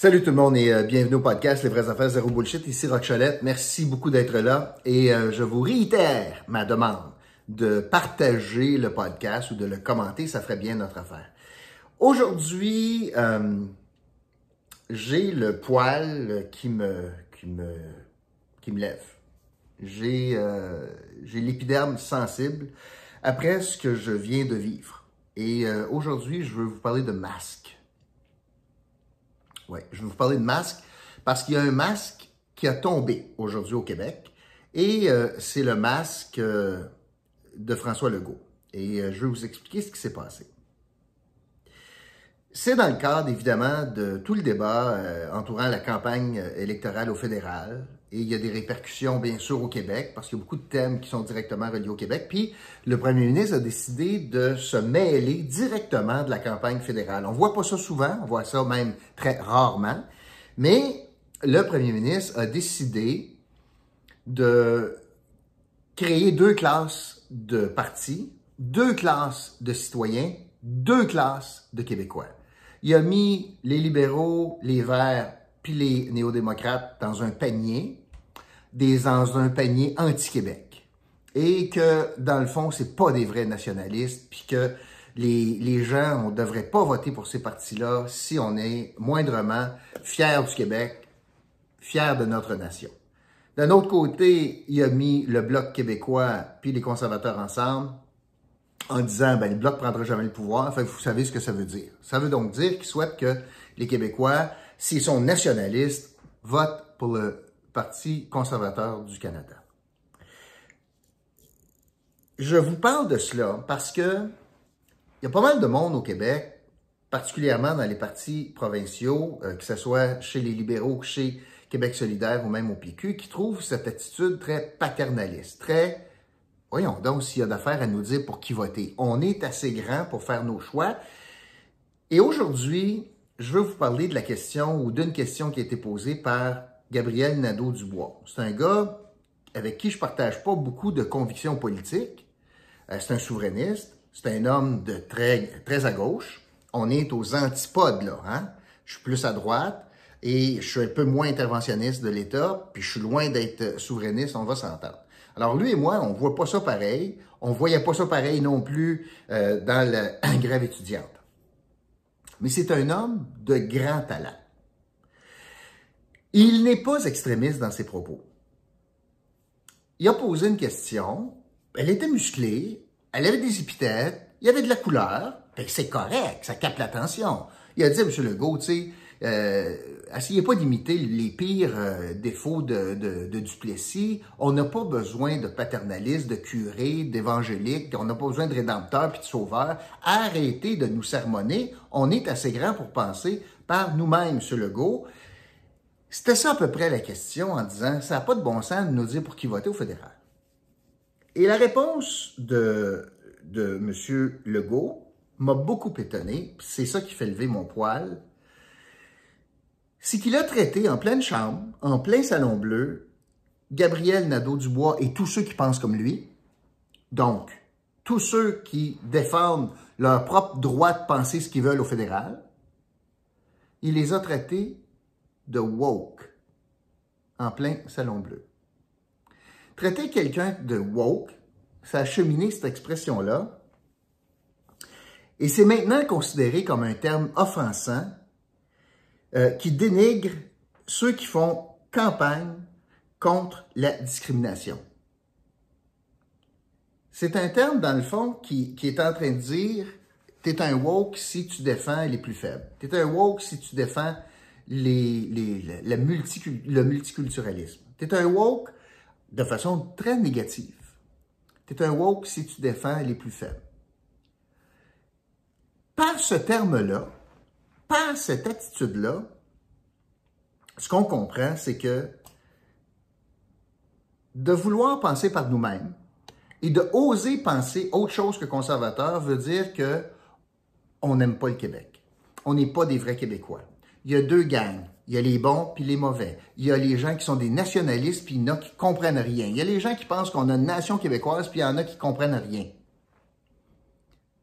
Salut tout le monde et euh, bienvenue au podcast Les vraies affaires zéro bullshit. Ici Rock. Merci beaucoup d'être là et euh, je vous réitère ma demande de partager le podcast ou de le commenter. Ça ferait bien notre affaire. Aujourd'hui, euh, j'ai le poil qui me, qui me, qui me lève. J'ai, j'ai l'épiderme sensible après ce que je viens de vivre. Et aujourd'hui, je veux vous parler de masque. Oui, je vais vous parler de masque parce qu'il y a un masque qui a tombé aujourd'hui au Québec et euh, c'est le masque euh, de François Legault. Et euh, je vais vous expliquer ce qui s'est passé. C'est dans le cadre, évidemment, de tout le débat entourant la campagne électorale au fédéral. Et il y a des répercussions, bien sûr, au Québec, parce qu'il y a beaucoup de thèmes qui sont directement reliés au Québec. Puis, le premier ministre a décidé de se mêler directement de la campagne fédérale. On voit pas ça souvent, on voit ça même très rarement. Mais le premier ministre a décidé de créer deux classes de partis, deux classes de citoyens, deux classes de Québécois. Il a mis les libéraux, les verts, puis les néo-démocrates dans un panier, des, dans un panier anti-Québec. Et que, dans le fond, c'est pas des vrais nationalistes, puis que les, gens, on devrait pas voter pour ces partis-là si on est moindrement fier du Québec, fier de notre nation. D'un autre côté, il a mis le Bloc québécois puis les conservateurs ensemble en disant ben, le Bloc prendra jamais le pouvoir. Vous savez ce que ça veut dire. Ça veut donc dire qu'il souhaite que les Québécois, s'ils sont nationalistes, votent pour le Parti conservateur du Canada. Je vous parle de cela parce que il y a pas mal de monde au Québec, particulièrement dans les partis provinciaux, euh, que ce soit chez les libéraux, chez Québec solidaire ou même au PQ, qui trouvent cette attitude très paternaliste, très Voyons donc s'il y a d'affaires à nous dire pour qui voter. On est assez grand pour faire nos choix. Et aujourd'hui, je veux vous parler de la question ou d'une question qui a été posée par Gabriel Nadeau-Dubois. C'est un gars avec qui je partage pas beaucoup de convictions politiques. Euh, c'est un souverainiste. C'est un homme de très, très à gauche. On est aux antipodes, là. Hein? Je suis plus à droite et je suis un peu moins interventionniste de l'État, puis je suis loin d'être souverainiste, on va s'entendre. Alors lui et moi, on voit pas ça pareil. On voyait pas ça pareil non plus euh, dans la grève étudiante. Mais c'est un homme de grand talent. Il n'est pas extrémiste dans ses propos. Il a posé une question, elle était musclée, elle avait des épithètes, il y avait de la couleur, c'est correct, ça capte l'attention. Il a dit à M. Legault, tu sais, euh, essayez pas d'imiter les pires euh, défauts de, Duplessis. On n'a pas besoin de paternalistes, de curés, d'évangéliques. On n'a pas besoin de rédempteurs puis de sauveurs. Arrêtez de nous sermonner. On est assez grand pour penser par nous-mêmes, M. Legault. C'était ça à peu près la question en disant, ça n'a pas de bon sens de nous dire pour qui voter au fédéral. Et la réponse de, de M. Legault m'a beaucoup étonné. C'est ça qui fait lever mon poil c'est qu'il a traité en pleine chambre, en plein salon bleu, Gabriel Nadeau-Dubois et tous ceux qui pensent comme lui, donc tous ceux qui défendent leur propre droit de penser ce qu'ils veulent au fédéral, il les a traités de woke en plein salon bleu. Traiter quelqu'un de woke, ça a cheminé cette expression-là, et c'est maintenant considéré comme un terme offensant euh, qui dénigre ceux qui font campagne contre la discrimination. C'est un terme, dans le fond, qui, est en train de dire tu es un woke si tu défends les plus faibles. Tu es un woke si tu défends le, multi, le multiculturalisme. Tu es un woke de façon très négative. Tu es un woke si tu défends les plus faibles. Par ce terme-là, par cette attitude-là, ce qu'on comprend, c'est que de vouloir penser par nous-mêmes et de oser penser autre chose que conservateur veut dire que on n'aime pas le Québec. On n'est pas des vrais Québécois. Il y a deux gangs. Il y a les bons puis les mauvais. Il y a les gens qui sont des nationalistes puis il y en a qui comprennent rien. Il y a les gens qui pensent qu'on a une nation québécoise puis il y en a qui comprennent rien.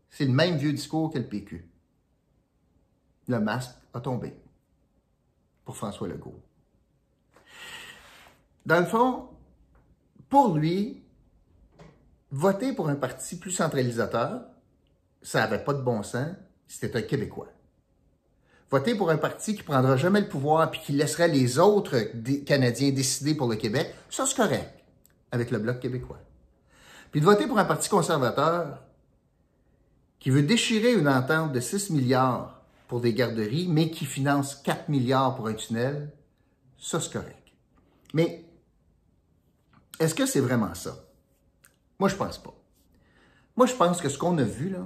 C'est le même vieux discours que le PQ le masque a tombé. pour François Legault. Dans le fond, pour lui, voter pour un parti plus centralisateur, ça n'avait pas de bon sens, c'était un Québécois. Voter pour un parti qui prendra jamais le pouvoir puis qui laisserait les autres Canadiens décider pour le Québec, ça c'est correct, avec le Bloc québécois. Puis de voter pour un parti conservateur qui veut déchirer une entente de 6 milliards pour des garderies, mais qui finance 4 milliards pour un tunnel, ça c'est correct. Mais est-ce que c'est vraiment ça? Moi, je pense pas. Moi, je pense que ce qu'on a vu, là,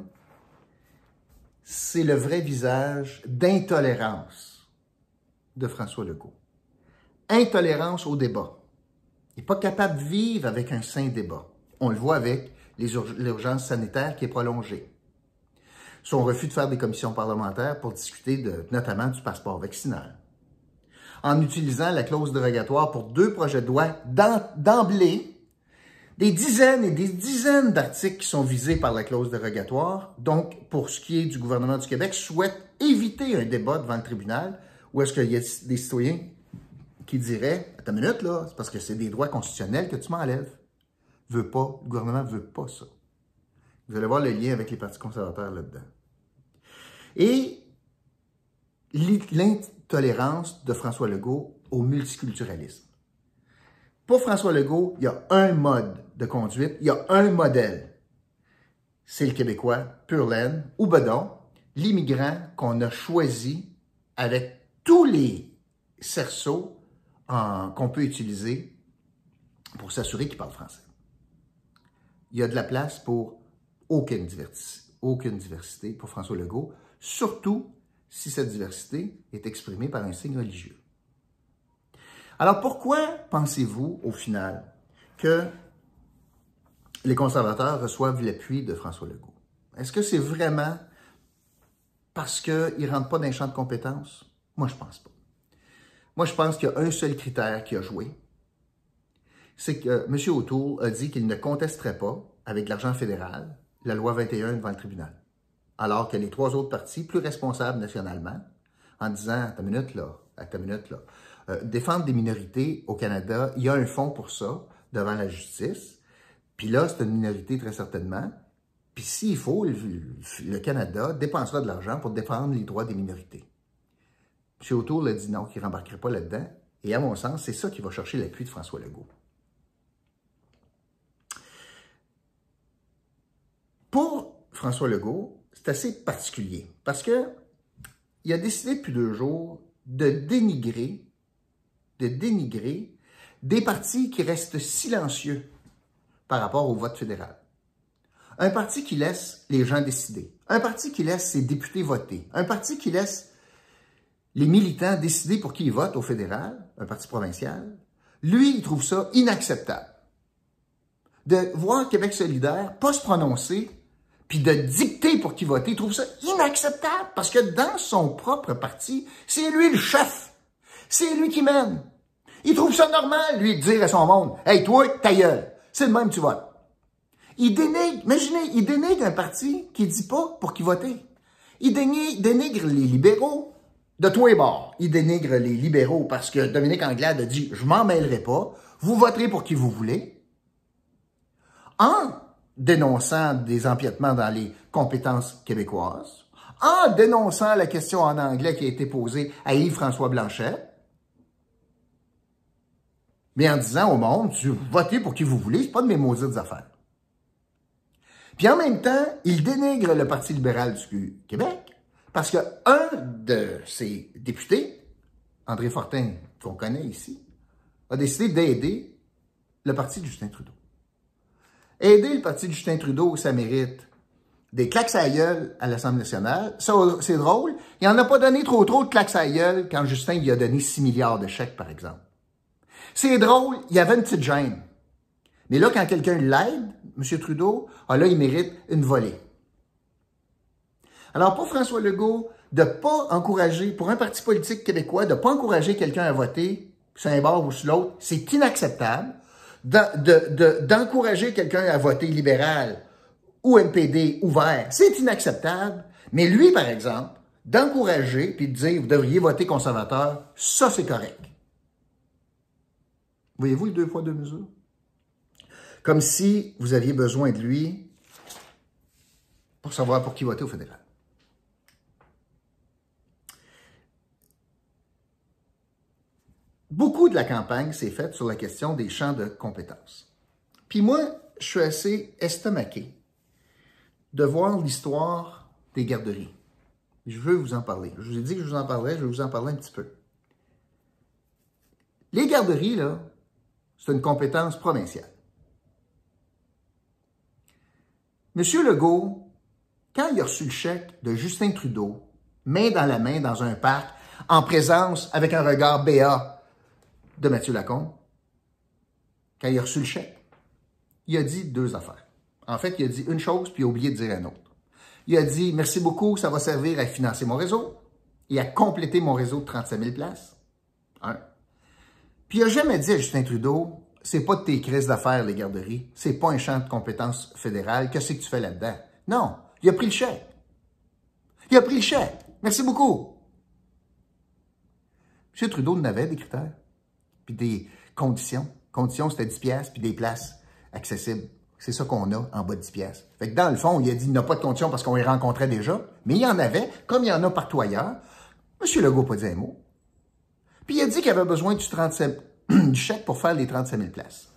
c'est le vrai visage d'intolérance de François Legault. Intolérance au débat. Il n'est pas capable de vivre avec un sain débat. On le voit avec l'urgence sanitaire qui est prolongée. Son refus de faire des commissions parlementaires pour discuter notamment du passeport vaccinal. En utilisant la clause dérogatoire pour deux projets de loi d'emblée des dizaines et des dizaines d'articles qui sont visés par la clause dérogatoire, donc pour ce qui est du gouvernement du Québec, souhaite éviter un débat devant le tribunal où est-ce qu'il y a des citoyens qui diraient, attends une minute là, c'est parce que c'est des droits constitutionnels que tu m'enlèves. Veut pas, le gouvernement veut pas ça. Vous allez voir le lien avec les partis conservateurs là-dedans. Et l'intolérance de François Legault au multiculturalisme. Pour François Legault, il y a un mode de conduite, il y a un modèle. C'est le Québécois, pur laine, ou bedon, l'immigrant qu'on a choisi avec tous les cerceaux qu'on peut utiliser pour s'assurer qu'il parle français. Il y a de la place pour aucune diversité, pour François Legault, surtout si cette diversité est exprimée par un signe religieux. Alors pourquoi pensez-vous au final que les conservateurs reçoivent l'appui de François Legault? Est-ce que c'est vraiment parce qu'ils ne rentrent pas dans les champ de compétences? Moi, je ne pense pas. Moi, je pense qu'il y a un seul critère qui a joué. C'est que M. O'Toole a dit qu'il ne contesterait pas, avec l'argent fédéral, la loi 21 devant le tribunal. Alors que les trois autres partis, plus responsables nationalement, en disant, à ta minute là, à ta minute là, euh, défendre des minorités au Canada, il y a un fonds pour ça devant la justice. Puis là, c'est une minorité très certainement. Puis s'il faut, le, Canada dépensera de l'argent pour défendre les droits des minorités. M. Autour a dit non, qu'il ne rembarquerait pas là-dedans. Et à mon sens, c'est ça qui va chercher l'appui de François Legault. Pour François Legault, c'est assez particulier parce que il a décidé depuis deux jours de dénigrer de dénigrer des partis qui restent silencieux par rapport au vote fédéral. Un parti qui laisse les gens décider. Un parti qui laisse ses députés voter. Un parti qui laisse les militants décider pour qui ils votent au fédéral, un parti provincial. Lui, il trouve ça inacceptable. De voir Québec solidaire pas se prononcer, puis de dicter pour qui voter, il trouve ça inacceptable parce que dans son propre parti, c'est lui le chef. C'est lui qui mène. Il trouve ça normal, lui, de dire à son monde, Hey, toi, ta gueule. C'est le même, tu votes. Il dénigre, imaginez, il dénigre un parti qui dit pas pour qui voter. Il dénigre, les libéraux de tous les bords. Il dénigre les libéraux parce que Dominique Anglade a dit, je m'en mêlerai pas, vous voterez pour qui vous voulez. En dénonçant des empiètements dans les compétences québécoises, en dénonçant la question en anglais qui a été posée à Yves-François Blanchet, mais en disant au monde, votez pour qui vous voulez, c'est pas de mes maudites affaires. Puis en même temps, il dénigre le Parti libéral du Québec parce qu'un de ses députés, André Fortin, qu'on connaît ici, a décidé d'aider le parti de Justin Trudeau. Aider le parti de Justin Trudeau, ça mérite des claques à gueule à l'Assemblée nationale. Ça, c'est drôle. Il n'en a pas donné trop trop de claques à gueule quand Justin lui a donné 6 milliards de chèques, par exemple. C'est drôle, il y avait une petite gêne. Mais là, quand quelqu'un l'aide, M. Trudeau, ah là, il mérite une volée. Alors, pour François Legault, de ne pas encourager, pour un parti politique québécois, de ne pas encourager quelqu'un à voter sur un bord ou sur l'autre, c'est inacceptable. D'encourager quelqu'un à voter libéral ou NPD ouvert, c'est inacceptable. Mais lui, par exemple, d'encourager puis de dire vous devriez voter conservateur, ça c'est correct. Voyez-vous les deux fois deux mesures? Comme si vous aviez besoin de lui pour savoir pour qui voter au fédéral. Beaucoup de la campagne s'est faite sur la question des champs de compétences. Puis moi, je suis assez estomaqué de voir l'histoire des garderies. Je veux vous en parler. Je vous ai dit que je vous en parlerais, je vais vous en parler un petit peu. Les garderies, là, c'est une compétence provinciale. Monsieur Legault, quand il a reçu le chèque de Justin Trudeau, main dans la main dans un parc, en présence avec un regard béat de Mathieu Lacombe, quand il a reçu le chèque, il a dit deux affaires. En fait, il a dit une chose, puis il a oublié de dire une autre. Il a dit merci beaucoup, ça va servir à financer mon réseau et à compléter mon réseau de 35 000 places. Puis il n'a jamais dit à Justin Trudeau c'est pas de tes crises d'affaires, les garderies. C'est pas un champ de compétences fédérales. Qu'est-ce que tu fais là-dedans? Non. Il a pris le chèque. Il a pris le chèque. Merci beaucoup. M. Trudeau en avait des critères, puis des conditions. Conditions, c'était 10 pièces puis des places accessibles. C'est ça qu'on a en bas de 10 pièces. Fait que dans le fond, il a dit qu'il n'a pas de conditions parce qu'on les rencontrait déjà, mais il y en avait, comme il y en a partout ailleurs. M. Legault n'a pas dit un mot. Puis il a dit qu'il avait besoin du, 37, du chèque pour faire les 35 000 places.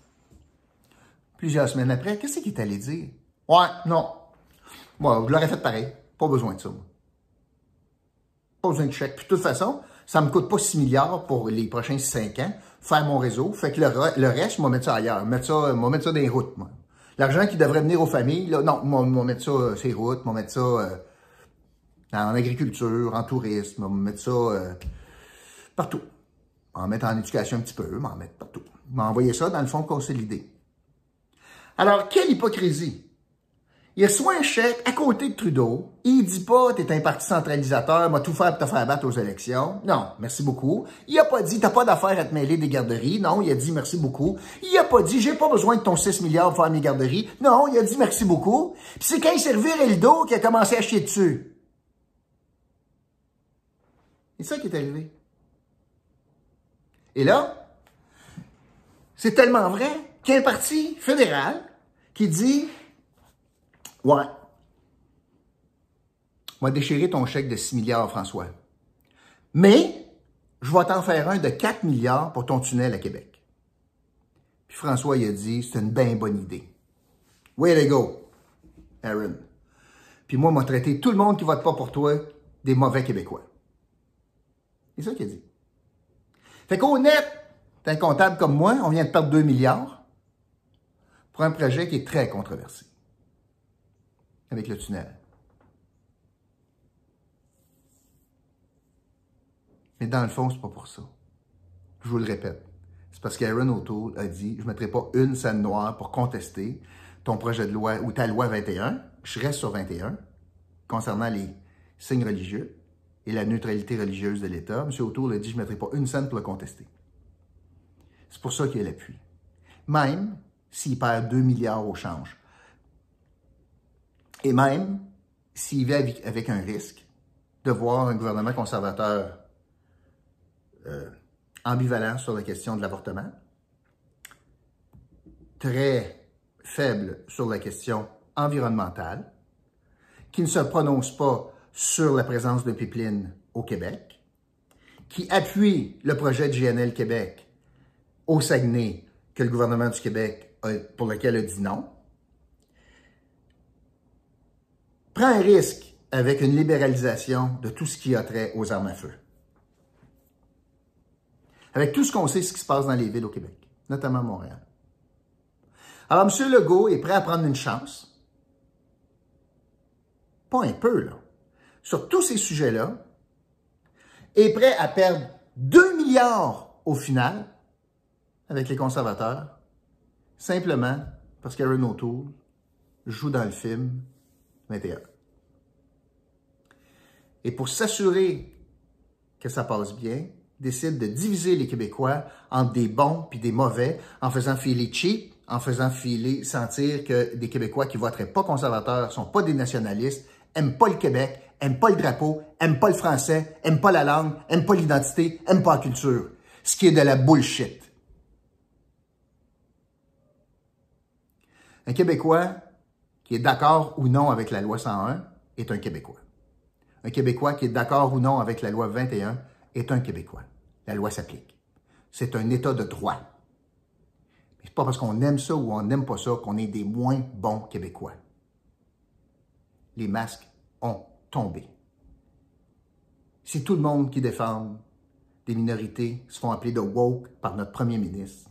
Plusieurs semaines après, qu'est-ce qu'il est allé dire? Ouais, non. Moi, je l'aurais fait pareil. Pas besoin de ça, moi. Pas besoin de chèque. Puis de toute façon, ça me coûte pas 6 milliards pour les prochains 5 ans, faire mon réseau. Fait que le, reste, je vais mettre ça ailleurs. Mettre ça, mettre ça dans les routes, moi. L'argent qui devrait venir aux familles, là, non, je vais mettre ça euh, les routes, vais mettre ça euh, en agriculture, en tourisme, vais mettre ça euh, partout. En mettre en éducation un petit peu, m'en mettre partout. M'envoyer ça dans le fond consolidé. Alors, quelle hypocrisie! Il reçoit un chèque à côté de Trudeau. Il dit pas, t'es un parti centralisateur, m'a tout faire pour te faire battre aux élections. Non, merci beaucoup. Il a pas dit, t'as pas d'affaire à te mêler des garderies. Non, il a dit merci beaucoup. Il a pas dit, j'ai pas besoin de ton 6 milliards pour faire mes garderies. Non, il a dit merci beaucoup. Puis c'est quand il s'est reviré le dos qu'il a commencé à chier dessus. C'est ça qui est arrivé. Et là, c'est tellement vrai qu'il y a un parti fédéral qui dit Ouais. On va déchirer ton chèque de 6 milliards, François. Mais, je vais t'en faire un de 4 milliards pour ton tunnel à Québec. Puis François, il a dit, c'est une bien bonne idée. Way to go, Aaron. Puis moi, m'a traité tout le monde qui vote pas pour toi des mauvais Québécois. C'est ça qu'il a dit. Fait qu'au net, t'es un comptable comme moi, on vient de perdre 2 milliards pour un projet qui est très controversé avec le tunnel. Mais dans le fond, c'est pas pour ça. Je vous le répète. C'est parce qu'Aaron O'Toole a dit je ne mettrai pas une scène noire pour contester ton projet de loi ou ta loi 21. Je reste sur 21 concernant les signes religieux et la neutralité religieuse de l'État. M. O'Toole a dit je ne mettrai pas une scène pour le contester. C'est pour ça qu'il a l'appui. Même s'il perd 2 milliards au change. Et même s'il vit avec, un risque de voir un gouvernement conservateur euh, ambivalent sur la question de l'avortement, très faible sur la question environnementale, qui ne se prononce pas sur la présence de pipeline au Québec, qui appuie le projet de GNL Québec au Saguenay que le gouvernement du Québec pour lequel a dit non, prend un risque avec une libéralisation de tout ce qui a trait aux armes à feu. Avec tout ce qu'on sait, ce qui se passe dans les villes au Québec, notamment Montréal. Alors, M. Legault est prêt à prendre une chance. Pas un peu, là. Sur tous ces sujets-là, est prêt à perdre 2 milliards au final avec les conservateurs, simplement parce qu'Aaron O'Toole joue dans le film et pour s'assurer que ça passe bien, décide de diviser les Québécois entre des bons puis des mauvais en faisant filer cheap, en faisant filer sentir que des Québécois qui voteraient pas conservateurs, sont pas des nationalistes, aiment pas le Québec, aiment pas le drapeau, aiment pas le français, aiment pas la langue, aiment pas l'identité, aiment pas la culture. Ce qui est de la bullshit. Un Québécois qui est d'accord ou non avec la loi 101 est un Québécois. Un Québécois qui est d'accord ou non avec la loi 21 est un Québécois. La loi s'applique. C'est un état de droit. Ce n'est pas parce qu'on aime ça ou on n'aime pas ça qu'on est des moins bons Québécois. Les masques ont tombé. Si tout le monde qui défend des minorités se font appeler de woke par notre premier ministre,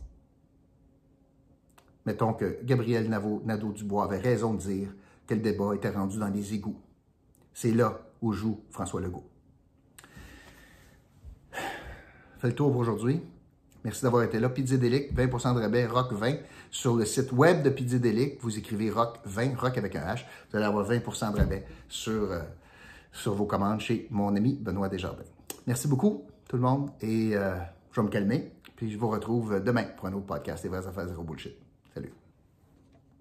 mettons que Gabriel Nadeau-Dubois avait raison de dire que le débat était rendu dans les égouts. C'est là où joue François Legault. Fait le tour pour aujourd'hui. Merci d'avoir été là. Pizza Delic, 20% de rabais, Rock 20. Sur le site web de Pizza Delic, vous écrivez Rock 20, Rock avec un H. Vous allez avoir 20% de rabais sur, euh, sur vos commandes chez mon ami Benoît Desjardins. Merci beaucoup, tout le monde, et euh, je vais me calmer. Puis je vous retrouve demain pour un autre podcast, Les vraies affaires zéro bullshit.